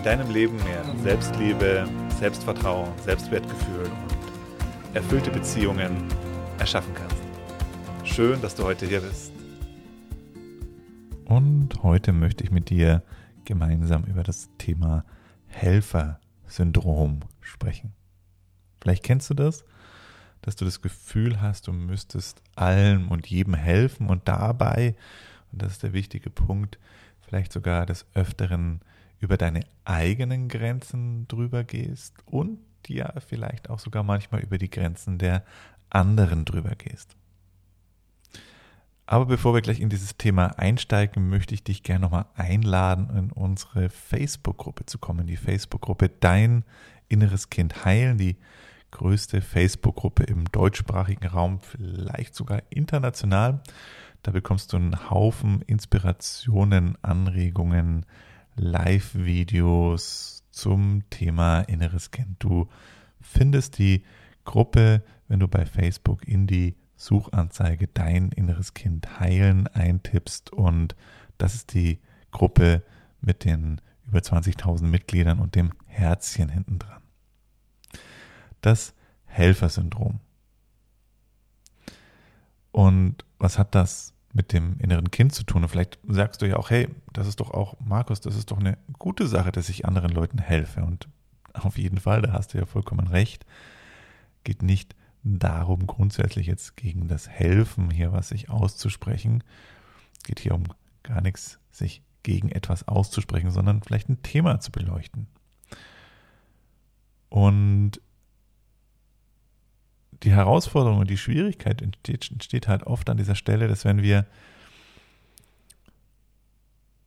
in deinem Leben mehr Selbstliebe, Selbstvertrauen, Selbstwertgefühl und erfüllte Beziehungen erschaffen kannst. Schön, dass du heute hier bist. Und heute möchte ich mit dir gemeinsam über das Thema Helfersyndrom sprechen. Vielleicht kennst du das, dass du das Gefühl hast, du müsstest allem und jedem helfen und dabei, und das ist der wichtige Punkt, vielleicht sogar des Öfteren über deine eigenen Grenzen drüber gehst und ja vielleicht auch sogar manchmal über die Grenzen der anderen drüber gehst. Aber bevor wir gleich in dieses Thema einsteigen, möchte ich dich gerne nochmal einladen, in unsere Facebook-Gruppe zu kommen. Die Facebook-Gruppe Dein inneres Kind heilen, die größte Facebook-Gruppe im deutschsprachigen Raum, vielleicht sogar international. Da bekommst du einen Haufen Inspirationen, Anregungen, Live-Videos zum Thema inneres Kind. Du findest die Gruppe, wenn du bei Facebook in die Suchanzeige dein inneres Kind heilen eintippst und das ist die Gruppe mit den über 20.000 Mitgliedern und dem Herzchen hinten dran. Das Helfersyndrom. Und was hat das mit dem inneren Kind zu tun. Und vielleicht sagst du ja auch, hey, das ist doch auch, Markus, das ist doch eine gute Sache, dass ich anderen Leuten helfe. Und auf jeden Fall, da hast du ja vollkommen recht, geht nicht darum, grundsätzlich jetzt gegen das Helfen hier was sich auszusprechen. Geht hier um gar nichts, sich gegen etwas auszusprechen, sondern vielleicht ein Thema zu beleuchten. Und die Herausforderung und die Schwierigkeit entsteht, entsteht halt oft an dieser Stelle, dass wenn wir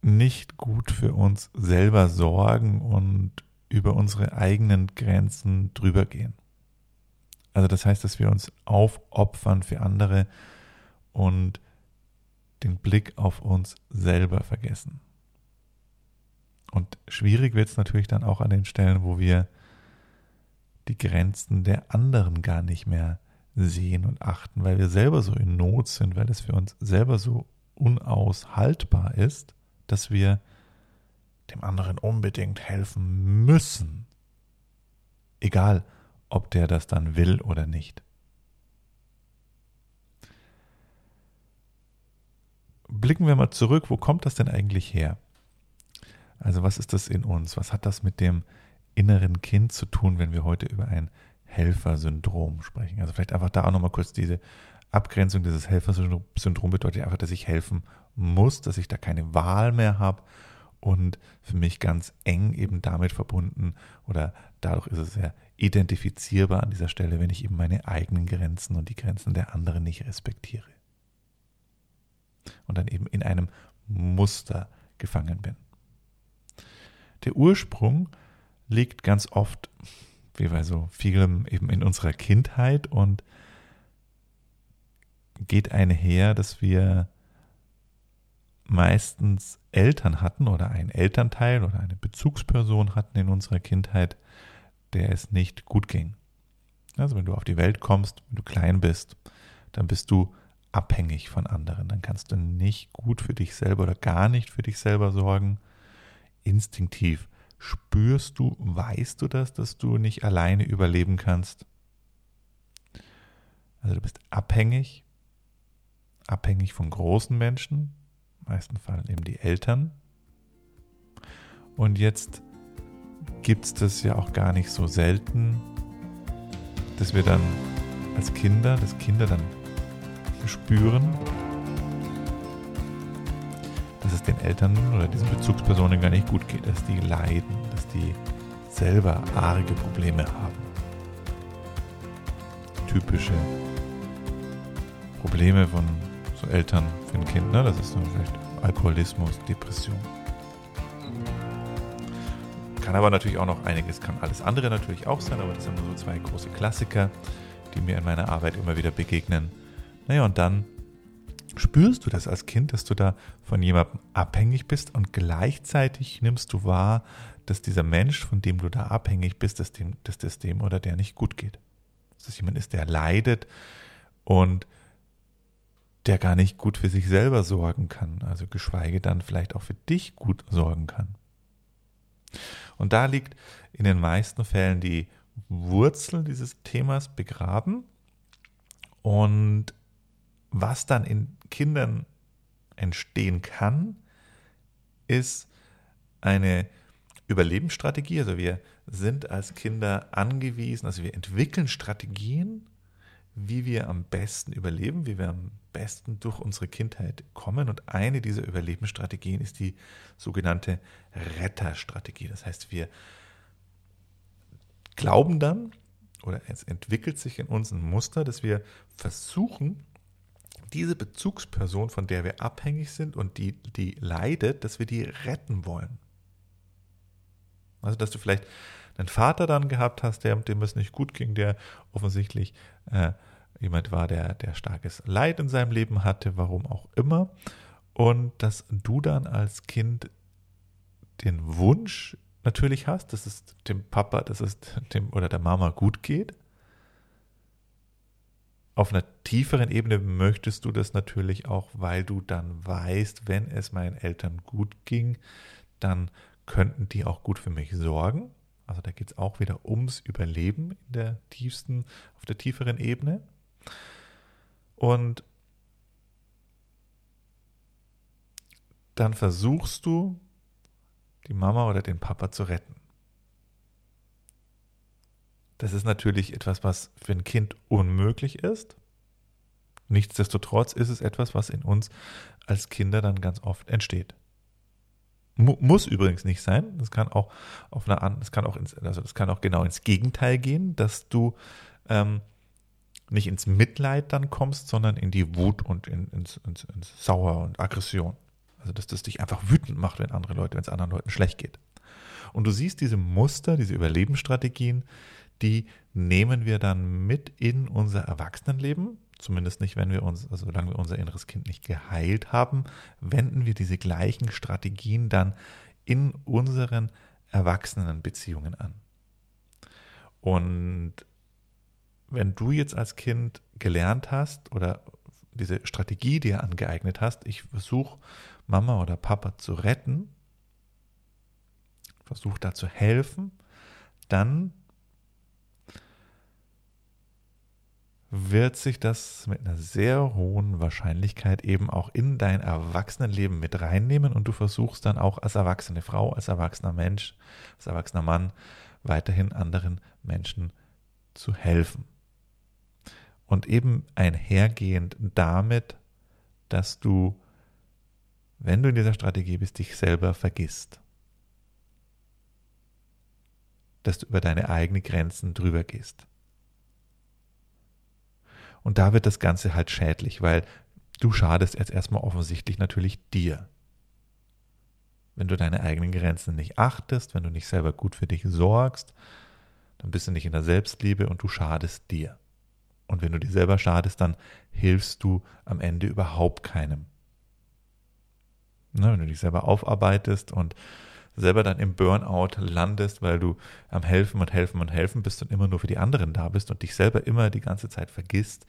nicht gut für uns selber sorgen und über unsere eigenen Grenzen drüber gehen. Also das heißt, dass wir uns aufopfern für andere und den Blick auf uns selber vergessen. Und schwierig wird es natürlich dann auch an den Stellen, wo wir die Grenzen der anderen gar nicht mehr sehen und achten, weil wir selber so in Not sind, weil es für uns selber so unaushaltbar ist, dass wir dem anderen unbedingt helfen müssen. Egal, ob der das dann will oder nicht. Blicken wir mal zurück, wo kommt das denn eigentlich her? Also was ist das in uns? Was hat das mit dem inneren Kind zu tun, wenn wir heute über ein Helfersyndrom sprechen. Also vielleicht einfach da auch nochmal kurz diese Abgrenzung dieses Helfersyndrom bedeutet einfach, dass ich helfen muss, dass ich da keine Wahl mehr habe und für mich ganz eng eben damit verbunden oder dadurch ist es sehr identifizierbar an dieser Stelle, wenn ich eben meine eigenen Grenzen und die Grenzen der anderen nicht respektiere. Und dann eben in einem Muster gefangen bin. Der Ursprung liegt ganz oft, wie bei so vielem, eben in unserer Kindheit und geht einher, dass wir meistens Eltern hatten oder einen Elternteil oder eine Bezugsperson hatten in unserer Kindheit, der es nicht gut ging. Also wenn du auf die Welt kommst, wenn du klein bist, dann bist du abhängig von anderen. Dann kannst du nicht gut für dich selber oder gar nicht für dich selber sorgen. Instinktiv Spürst du, weißt du das, dass du nicht alleine überleben kannst? Also du bist abhängig, abhängig von großen Menschen, meisten Fall eben die Eltern. Und jetzt gibt es das ja auch gar nicht so selten, dass wir dann als Kinder, dass Kinder dann spüren, dass es den Eltern oder diesen Bezugspersonen gar nicht gut geht, dass die leiden, dass die selber arge Probleme haben. Typische Probleme von so Eltern für ein Kind, ne? das ist so vielleicht Alkoholismus, Depression. Kann aber natürlich auch noch einiges, kann alles andere natürlich auch sein, aber das sind nur so zwei große Klassiker, die mir in meiner Arbeit immer wieder begegnen. Naja, und dann spürst du das als Kind, dass du da von jemandem abhängig bist und gleichzeitig nimmst du wahr, dass dieser Mensch, von dem du da abhängig bist, dass, dem, dass das dem oder der nicht gut geht. Dass es jemand ist, der leidet und der gar nicht gut für sich selber sorgen kann, also geschweige dann vielleicht auch für dich gut sorgen kann. Und da liegt in den meisten Fällen die Wurzel dieses Themas begraben. Und was dann in Kindern entstehen kann, ist eine Überlebensstrategie. Also wir sind als Kinder angewiesen, also wir entwickeln Strategien, wie wir am besten überleben, wie wir am besten durch unsere Kindheit kommen. Und eine dieser Überlebensstrategien ist die sogenannte Retterstrategie. Das heißt, wir glauben dann, oder es entwickelt sich in uns ein Muster, dass wir versuchen, diese Bezugsperson, von der wir abhängig sind und die, die leidet, dass wir die retten wollen. Also, dass du vielleicht einen Vater dann gehabt hast, der, dem es nicht gut ging, der offensichtlich äh, jemand war, der, der starkes Leid in seinem Leben hatte, warum auch immer. Und dass du dann als Kind den Wunsch natürlich hast, dass es dem Papa, dass es dem oder der Mama gut geht. Auf einer tieferen Ebene möchtest du das natürlich auch, weil du dann weißt, wenn es meinen Eltern gut ging, dann könnten die auch gut für mich sorgen. Also da geht es auch wieder ums Überleben in der tiefsten, auf der tieferen Ebene. Und dann versuchst du, die Mama oder den Papa zu retten. Das ist natürlich etwas, was für ein Kind unmöglich ist. Nichtsdestotrotz ist es etwas, was in uns als Kinder dann ganz oft entsteht. Muss übrigens nicht sein. Das kann auch auf einer, das kann auch ins, also das kann auch genau ins Gegenteil gehen, dass du ähm, nicht ins Mitleid dann kommst, sondern in die Wut und in, ins, ins, ins Sauer und Aggression. Also dass das dich einfach wütend macht, wenn andere Leute, wenn es anderen Leuten schlecht geht. Und du siehst diese Muster, diese Überlebensstrategien, die nehmen wir dann mit in unser Erwachsenenleben zumindest nicht, wenn wir uns, also solange wir unser inneres Kind nicht geheilt haben, wenden wir diese gleichen Strategien dann in unseren Erwachsenenbeziehungen an. Und wenn du jetzt als Kind gelernt hast oder diese Strategie dir angeeignet hast, ich versuche Mama oder Papa zu retten, versuche da zu helfen, dann wird sich das mit einer sehr hohen Wahrscheinlichkeit eben auch in dein Erwachsenenleben mit reinnehmen und du versuchst dann auch als erwachsene Frau, als erwachsener Mensch, als erwachsener Mann weiterhin anderen Menschen zu helfen. Und eben einhergehend damit, dass du, wenn du in dieser Strategie bist, dich selber vergisst. Dass du über deine eigenen Grenzen drüber gehst und da wird das Ganze halt schädlich, weil du schadest jetzt erstmal offensichtlich natürlich dir. Wenn du deine eigenen Grenzen nicht achtest, wenn du nicht selber gut für dich sorgst, dann bist du nicht in der Selbstliebe und du schadest dir. Und wenn du dir selber schadest, dann hilfst du am Ende überhaupt keinem. Ne, wenn du dich selber aufarbeitest und selber dann im Burnout landest, weil du am Helfen und Helfen und Helfen bist und immer nur für die anderen da bist und dich selber immer die ganze Zeit vergisst,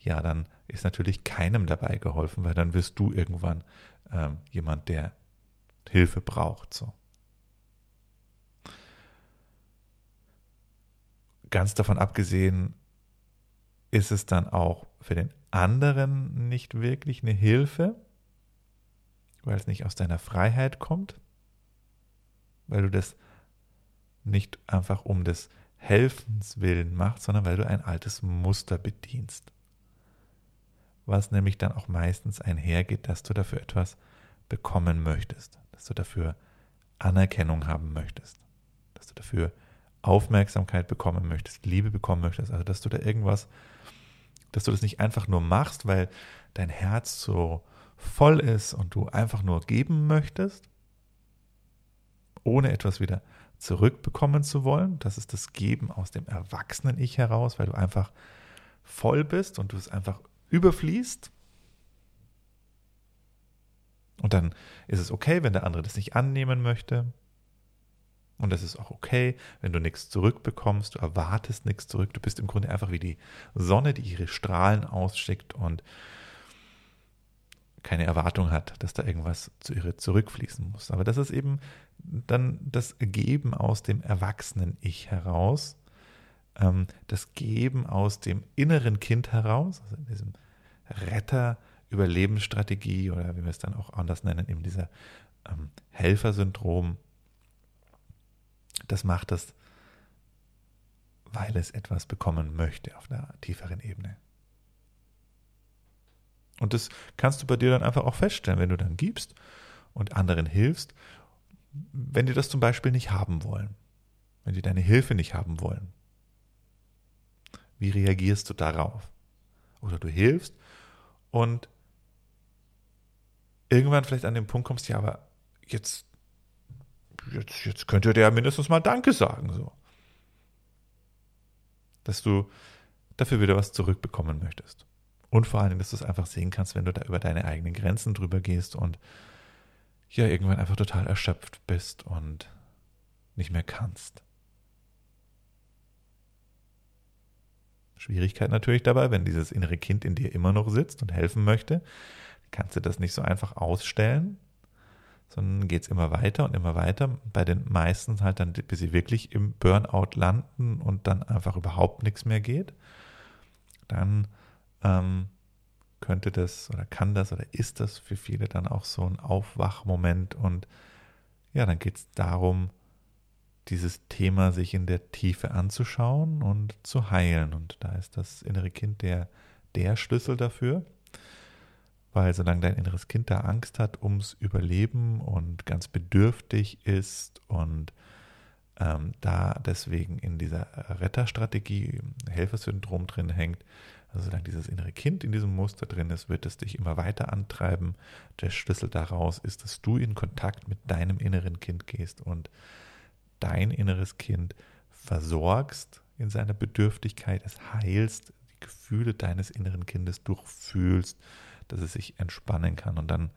ja, dann ist natürlich keinem dabei geholfen, weil dann wirst du irgendwann ähm, jemand, der Hilfe braucht. So. Ganz davon abgesehen ist es dann auch für den anderen nicht wirklich eine Hilfe, weil es nicht aus deiner Freiheit kommt weil du das nicht einfach um des Helfens willen machst, sondern weil du ein altes Muster bedienst. Was nämlich dann auch meistens einhergeht, dass du dafür etwas bekommen möchtest, dass du dafür Anerkennung haben möchtest, dass du dafür Aufmerksamkeit bekommen möchtest, Liebe bekommen möchtest, also dass du da irgendwas, dass du das nicht einfach nur machst, weil dein Herz so voll ist und du einfach nur geben möchtest, ohne etwas wieder zurückbekommen zu wollen. Das ist das Geben aus dem Erwachsenen-Ich heraus, weil du einfach voll bist und du es einfach überfließt. Und dann ist es okay, wenn der andere das nicht annehmen möchte. Und es ist auch okay, wenn du nichts zurückbekommst, du erwartest nichts zurück. Du bist im Grunde einfach wie die Sonne, die ihre Strahlen ausschickt und keine Erwartung hat, dass da irgendwas zu ihr zurückfließen muss. Aber das ist eben dann das Geben aus dem Erwachsenen-Ich heraus, ähm, das Geben aus dem inneren Kind heraus, also in diesem Retter-Überlebensstrategie oder wie wir es dann auch anders nennen, eben dieser ähm, Helfersyndrom. Das macht das, weil es etwas bekommen möchte auf einer tieferen Ebene. Und das kannst du bei dir dann einfach auch feststellen, wenn du dann gibst und anderen hilfst, wenn die das zum Beispiel nicht haben wollen, wenn die deine Hilfe nicht haben wollen. Wie reagierst du darauf? Oder du hilfst und irgendwann vielleicht an den Punkt kommst, ja, aber jetzt, jetzt, jetzt könnte der mindestens mal Danke sagen, so. Dass du dafür wieder was zurückbekommen möchtest. Und vor allen Dingen, dass du es einfach sehen kannst, wenn du da über deine eigenen Grenzen drüber gehst und ja, irgendwann einfach total erschöpft bist und nicht mehr kannst. Schwierigkeit natürlich dabei, wenn dieses innere Kind in dir immer noch sitzt und helfen möchte, kannst du das nicht so einfach ausstellen, sondern geht es immer weiter und immer weiter. Bei den meisten halt dann, bis sie wirklich im Burnout landen und dann einfach überhaupt nichts mehr geht. Dann ähm, könnte das oder kann das oder ist das für viele dann auch so ein Aufwachmoment und ja, dann geht es darum, dieses Thema sich in der Tiefe anzuschauen und zu heilen. Und da ist das innere Kind der, der Schlüssel dafür, weil solange dein inneres Kind da Angst hat ums Überleben und ganz bedürftig ist und ähm, da deswegen in dieser Retterstrategie, Helfersyndrom drin hängt, also solange dieses innere Kind in diesem Muster drin ist, wird es dich immer weiter antreiben. Der Schlüssel daraus ist, dass du in Kontakt mit deinem inneren Kind gehst und dein inneres Kind versorgst in seiner Bedürftigkeit, es heilst, die Gefühle deines inneren Kindes durchfühlst, dass es sich entspannen kann und dann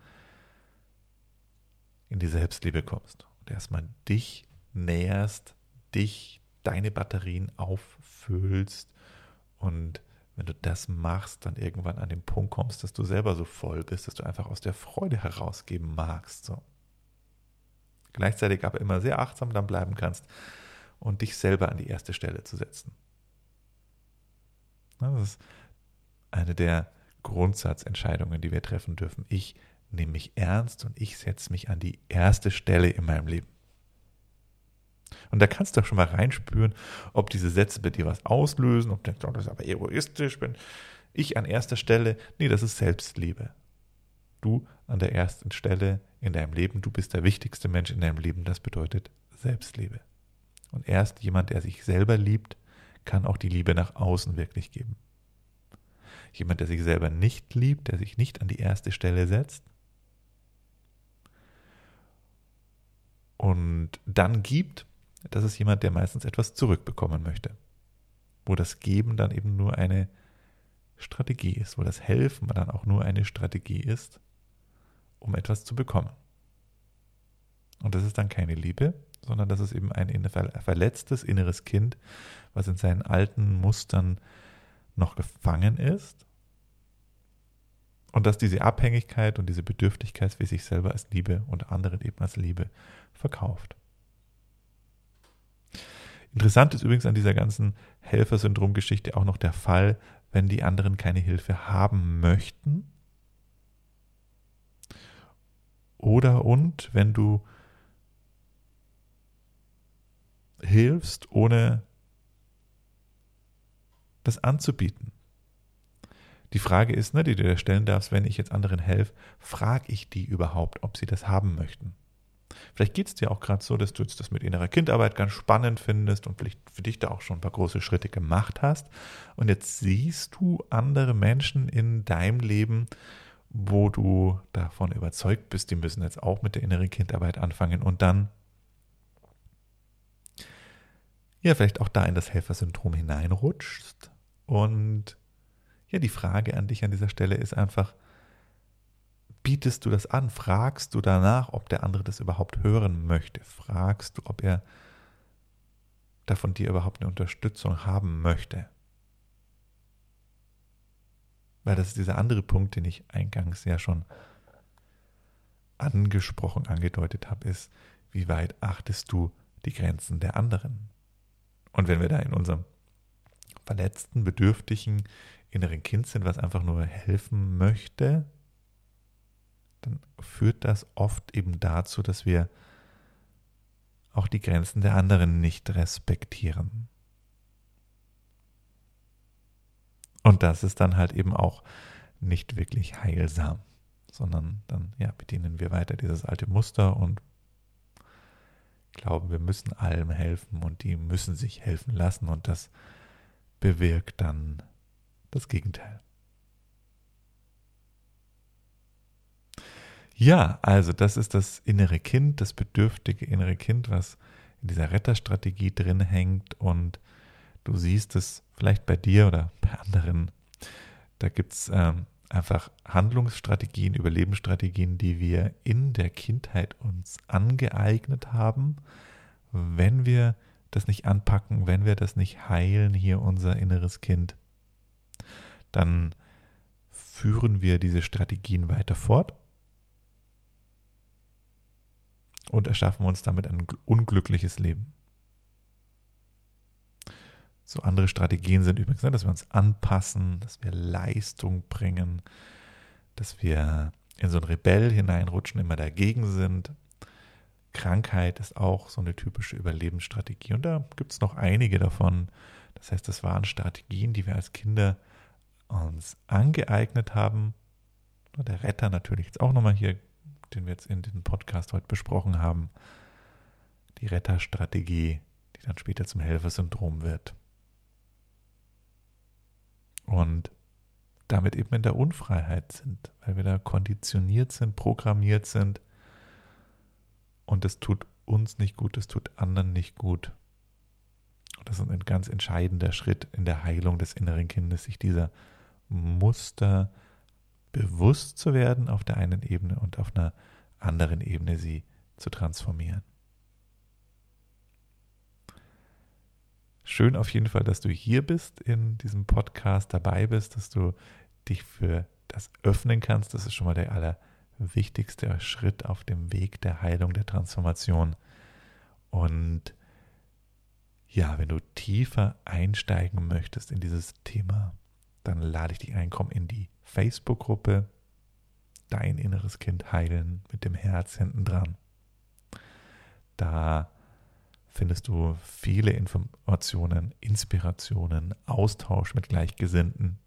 in die Selbstliebe kommst und erstmal dich näherst, dich, deine Batterien auffüllst und wenn du das machst, dann irgendwann an den Punkt kommst, dass du selber so voll bist, dass du einfach aus der Freude herausgeben magst. So. Gleichzeitig aber immer sehr achtsam dann bleiben kannst und dich selber an die erste Stelle zu setzen. Das ist eine der Grundsatzentscheidungen, die wir treffen dürfen. Ich nehme mich ernst und ich setze mich an die erste Stelle in meinem Leben. Und da kannst du schon mal reinspüren, ob diese Sätze bei dir was auslösen, ob du denkst, oh, das ist aber egoistisch, bin ich an erster Stelle. Nee, das ist Selbstliebe. Du an der ersten Stelle in deinem Leben, du bist der wichtigste Mensch in deinem Leben, das bedeutet Selbstliebe. Und erst jemand, der sich selber liebt, kann auch die Liebe nach außen wirklich geben. Jemand, der sich selber nicht liebt, der sich nicht an die erste Stelle setzt und dann gibt, das ist jemand, der meistens etwas zurückbekommen möchte. Wo das Geben dann eben nur eine Strategie ist, wo das Helfen dann auch nur eine Strategie ist, um etwas zu bekommen. Und das ist dann keine Liebe, sondern das ist eben ein verletztes inneres Kind, was in seinen alten Mustern noch gefangen ist. Und dass diese Abhängigkeit und diese Bedürftigkeit für sich selber als Liebe und anderen eben als Liebe verkauft. Interessant ist übrigens an dieser ganzen Helfersyndrom-Geschichte auch noch der Fall, wenn die anderen keine Hilfe haben möchten. Oder und wenn du hilfst, ohne das anzubieten. Die Frage ist, ne, die du dir stellen darfst, wenn ich jetzt anderen helfe, frage ich die überhaupt, ob sie das haben möchten? Vielleicht geht es dir auch gerade so, dass du jetzt das mit innerer Kindarbeit ganz spannend findest und vielleicht für dich da auch schon ein paar große Schritte gemacht hast. Und jetzt siehst du andere Menschen in deinem Leben, wo du davon überzeugt bist, die müssen jetzt auch mit der inneren Kindarbeit anfangen. Und dann ja, vielleicht auch da in das Helfersyndrom hineinrutschst. Und ja, die Frage an dich an dieser Stelle ist einfach, bietest du das an? Fragst du danach, ob der andere das überhaupt hören möchte? Fragst du, ob er da von dir überhaupt eine Unterstützung haben möchte? Weil das ist dieser andere Punkt, den ich eingangs ja schon angesprochen, angedeutet habe, ist, wie weit achtest du die Grenzen der anderen? Und wenn wir da in unserem verletzten, bedürftigen inneren Kind sind, was einfach nur helfen möchte, dann führt das oft eben dazu, dass wir auch die Grenzen der anderen nicht respektieren. Und das ist dann halt eben auch nicht wirklich heilsam, sondern dann ja, bedienen wir weiter dieses alte Muster und glauben, wir müssen allem helfen und die müssen sich helfen lassen und das bewirkt dann das Gegenteil. Ja, also das ist das innere Kind, das bedürftige innere Kind, was in dieser Retterstrategie drin hängt. Und du siehst es vielleicht bei dir oder bei anderen. Da gibt es ähm, einfach Handlungsstrategien, Überlebensstrategien, die wir in der Kindheit uns angeeignet haben, wenn wir das nicht anpacken, wenn wir das nicht heilen, hier unser inneres Kind, dann führen wir diese Strategien weiter fort und erschaffen uns damit ein unglückliches Leben. So andere Strategien sind übrigens, ne, dass wir uns anpassen, dass wir Leistung bringen, dass wir in so ein Rebell hineinrutschen, immer dagegen sind. Krankheit ist auch so eine typische Überlebensstrategie. Und da gibt es noch einige davon. Das heißt, das waren Strategien, die wir als Kinder uns angeeignet haben. Der Retter natürlich jetzt auch nochmal hier den wir jetzt in diesem Podcast heute besprochen haben, die Retterstrategie, die dann später zum Helfersyndrom wird. Und damit eben in der Unfreiheit sind, weil wir da konditioniert sind, programmiert sind. Und das tut uns nicht gut, das tut anderen nicht gut. Und das ist ein ganz entscheidender Schritt in der Heilung des inneren Kindes, sich dieser Muster bewusst zu werden auf der einen Ebene und auf einer anderen Ebene sie zu transformieren. Schön auf jeden Fall, dass du hier bist in diesem Podcast, dabei bist, dass du dich für das öffnen kannst. Das ist schon mal der allerwichtigste Schritt auf dem Weg der Heilung, der Transformation. Und ja, wenn du tiefer einsteigen möchtest in dieses Thema, dann lade ich dich ein, komm in die Facebook-Gruppe Dein inneres Kind heilen mit dem Herz hinten dran. Da findest du viele Informationen, Inspirationen, Austausch mit Gleichgesinnten.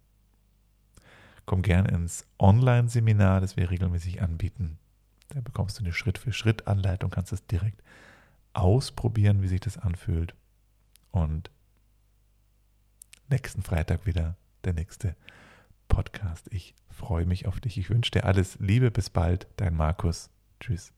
Komm gern ins Online-Seminar, das wir regelmäßig anbieten. Da bekommst du eine Schritt-für-Schritt-Anleitung, kannst es direkt ausprobieren, wie sich das anfühlt. Und nächsten Freitag wieder der nächste Podcast. Ich freue mich auf dich. Ich wünsche dir alles Liebe. Bis bald. Dein Markus. Tschüss.